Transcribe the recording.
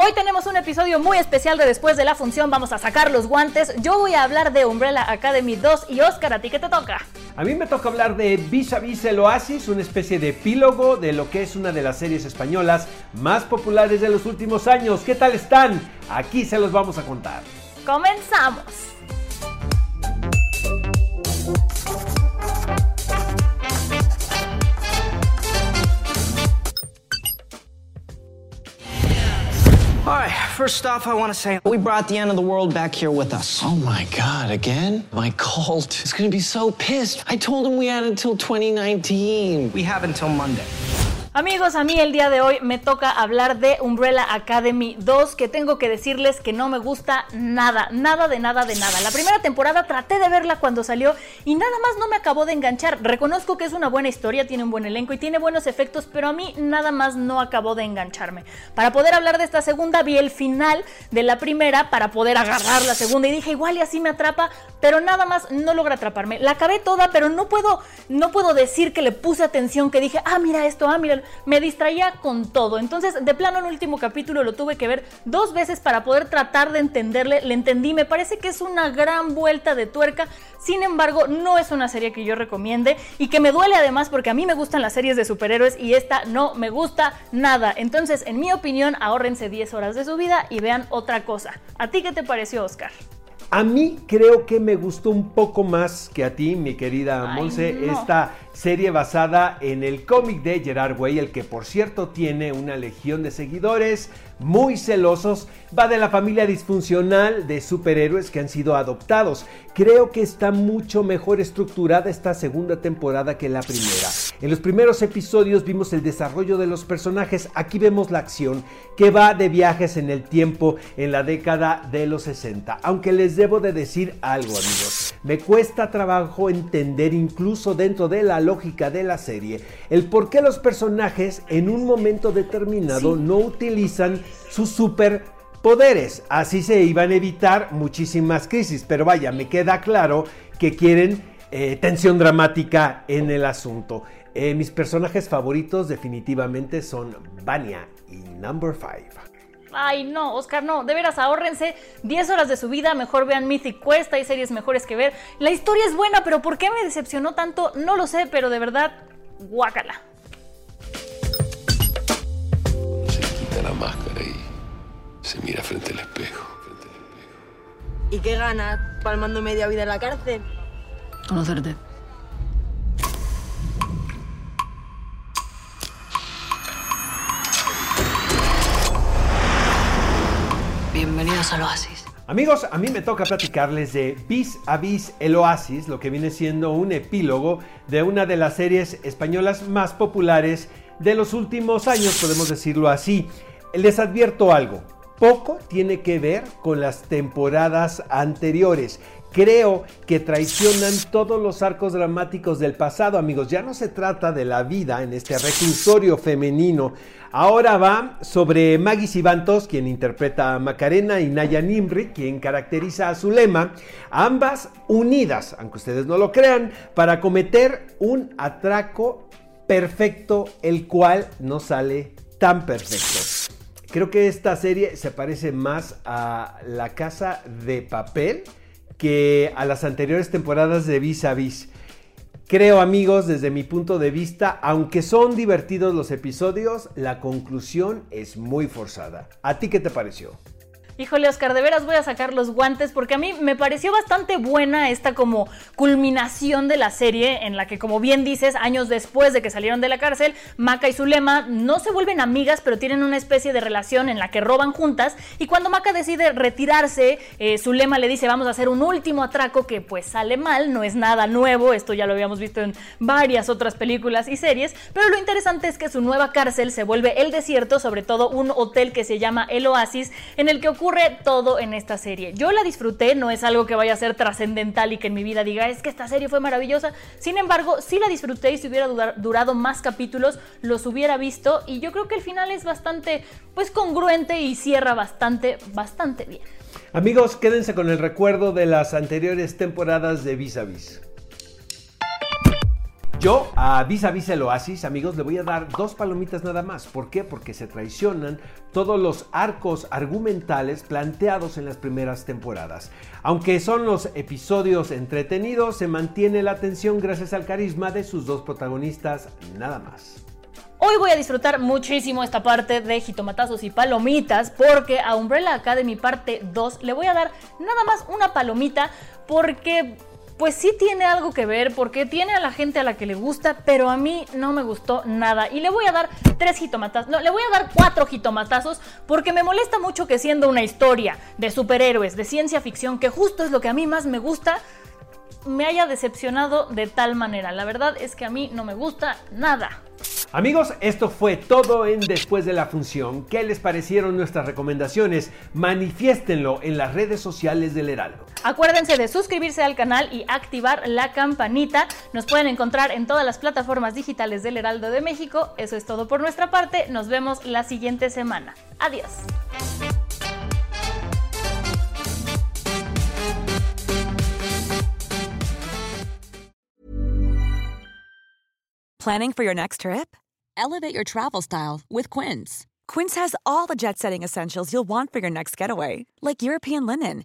Hoy tenemos un episodio muy especial de Después de la Función. Vamos a sacar los guantes. Yo voy a hablar de Umbrella Academy 2 y Oscar, ¿a ti qué te toca? A mí me toca hablar de Vis a Vis el Oasis, una especie de epílogo de lo que es una de las series españolas más populares de los últimos años. ¿Qué tal están? Aquí se los vamos a contar. ¡Comenzamos! First off, I want to say we brought the end of the world back here with us. Oh my god, again? My cult is gonna be so pissed. I told him we had until 2019. We have until Monday. Amigos, a mí el día de hoy me toca hablar de Umbrella Academy 2, que tengo que decirles que no me gusta nada, nada de nada de nada. La primera temporada traté de verla cuando salió y nada más no me acabó de enganchar. Reconozco que es una buena historia, tiene un buen elenco y tiene buenos efectos, pero a mí nada más no acabó de engancharme. Para poder hablar de esta segunda vi el final de la primera para poder agarrar la segunda y dije, igual y así me atrapa, pero nada más no logra atraparme. La acabé toda, pero no puedo no puedo decir que le puse atención, que dije, "Ah, mira esto, ah, mira me distraía con todo. Entonces, de plano, en el último capítulo lo tuve que ver dos veces para poder tratar de entenderle. Le entendí, me parece que es una gran vuelta de tuerca. Sin embargo, no es una serie que yo recomiende y que me duele además porque a mí me gustan las series de superhéroes y esta no me gusta nada. Entonces, en mi opinión, ahórrense 10 horas de su vida y vean otra cosa. ¿A ti qué te pareció, Oscar? A mí creo que me gustó un poco más que a ti, mi querida Monse, no. esta serie basada en el cómic de Gerard Way, el que por cierto tiene una legión de seguidores muy celosos, va de la familia disfuncional de superhéroes que han sido adoptados. Creo que está mucho mejor estructurada esta segunda temporada que la primera. En los primeros episodios vimos el desarrollo de los personajes, aquí vemos la acción que va de viajes en el tiempo en la década de los 60. Aunque les debo de decir algo amigos, me cuesta trabajo entender incluso dentro de la lógica de la serie el por qué los personajes en un momento determinado no utilizan sus superpoderes. Así se iban a evitar muchísimas crisis, pero vaya, me queda claro que quieren eh, tensión dramática en el asunto. Eh, mis personajes favoritos definitivamente son Vania y Number 5. Ay, no, Oscar, no. De veras, ahórrense 10 horas de su vida. Mejor vean Mythic Quest. Hay series mejores que ver. La historia es buena, pero ¿por qué me decepcionó tanto? No lo sé, pero de verdad, guácala. Se quita la máscara y se mira frente al espejo. frente al espejo. ¿Y qué ganas palmando media vida en la cárcel? Conocerte. Bienvenidos al Oasis. Amigos, a mí me toca platicarles de Vis a Vis el Oasis, lo que viene siendo un epílogo de una de las series españolas más populares de los últimos años, podemos decirlo así. Les advierto algo, poco tiene que ver con las temporadas anteriores. Creo que traicionan todos los arcos dramáticos del pasado, amigos. Ya no se trata de la vida en este reclusorio femenino. Ahora va sobre Maggie Sibantos, quien interpreta a Macarena, y Naya Nimri, quien caracteriza a Zulema, ambas unidas, aunque ustedes no lo crean, para cometer un atraco perfecto, el cual no sale tan perfecto. Creo que esta serie se parece más a La Casa de Papel que a las anteriores temporadas de Vis a Vis. Creo amigos, desde mi punto de vista, aunque son divertidos los episodios, la conclusión es muy forzada. ¿A ti qué te pareció? Híjole, Oscar, de veras voy a sacar los guantes porque a mí me pareció bastante buena esta como culminación de la serie en la que, como bien dices, años después de que salieron de la cárcel, Maca y Zulema no se vuelven amigas, pero tienen una especie de relación en la que roban juntas y cuando Maca decide retirarse, eh, Zulema le dice vamos a hacer un último atraco que pues sale mal, no es nada nuevo, esto ya lo habíamos visto en varias otras películas y series, pero lo interesante es que su nueva cárcel se vuelve el desierto, sobre todo un hotel que se llama El Oasis, en el que ocurre todo en esta serie. Yo la disfruté, no es algo que vaya a ser trascendental y que en mi vida diga es que esta serie fue maravillosa, sin embargo, sí la disfruté y si hubiera durado más capítulos, los hubiera visto y yo creo que el final es bastante pues congruente y cierra bastante, bastante bien. Amigos, quédense con el recuerdo de las anteriores temporadas de Vis a Vis. Yo a Vis a Vis el Oasis, amigos, le voy a dar dos palomitas nada más. ¿Por qué? Porque se traicionan todos los arcos argumentales planteados en las primeras temporadas. Aunque son los episodios entretenidos, se mantiene la atención gracias al carisma de sus dos protagonistas nada más. Hoy voy a disfrutar muchísimo esta parte de jitomatazos y palomitas porque a Umbrella Academy parte 2 le voy a dar nada más una palomita porque pues sí tiene algo que ver porque tiene a la gente a la que le gusta, pero a mí no me gustó nada. Y le voy a dar tres jitomatazos, no, le voy a dar cuatro jitomatazos porque me molesta mucho que siendo una historia de superhéroes, de ciencia ficción, que justo es lo que a mí más me gusta, me haya decepcionado de tal manera. La verdad es que a mí no me gusta nada. Amigos, esto fue todo en Después de la Función. ¿Qué les parecieron nuestras recomendaciones? Manifiéstenlo en las redes sociales del Heraldo. Acuérdense de suscribirse al canal y activar la campanita. Nos pueden encontrar en todas las plataformas digitales del Heraldo de México. Eso es todo por nuestra parte. Nos vemos la siguiente semana. Adiós. Planning for your next trip? Elevate your travel style with Quince. Quince has all the jet setting essentials you'll want for your next getaway, like European linen,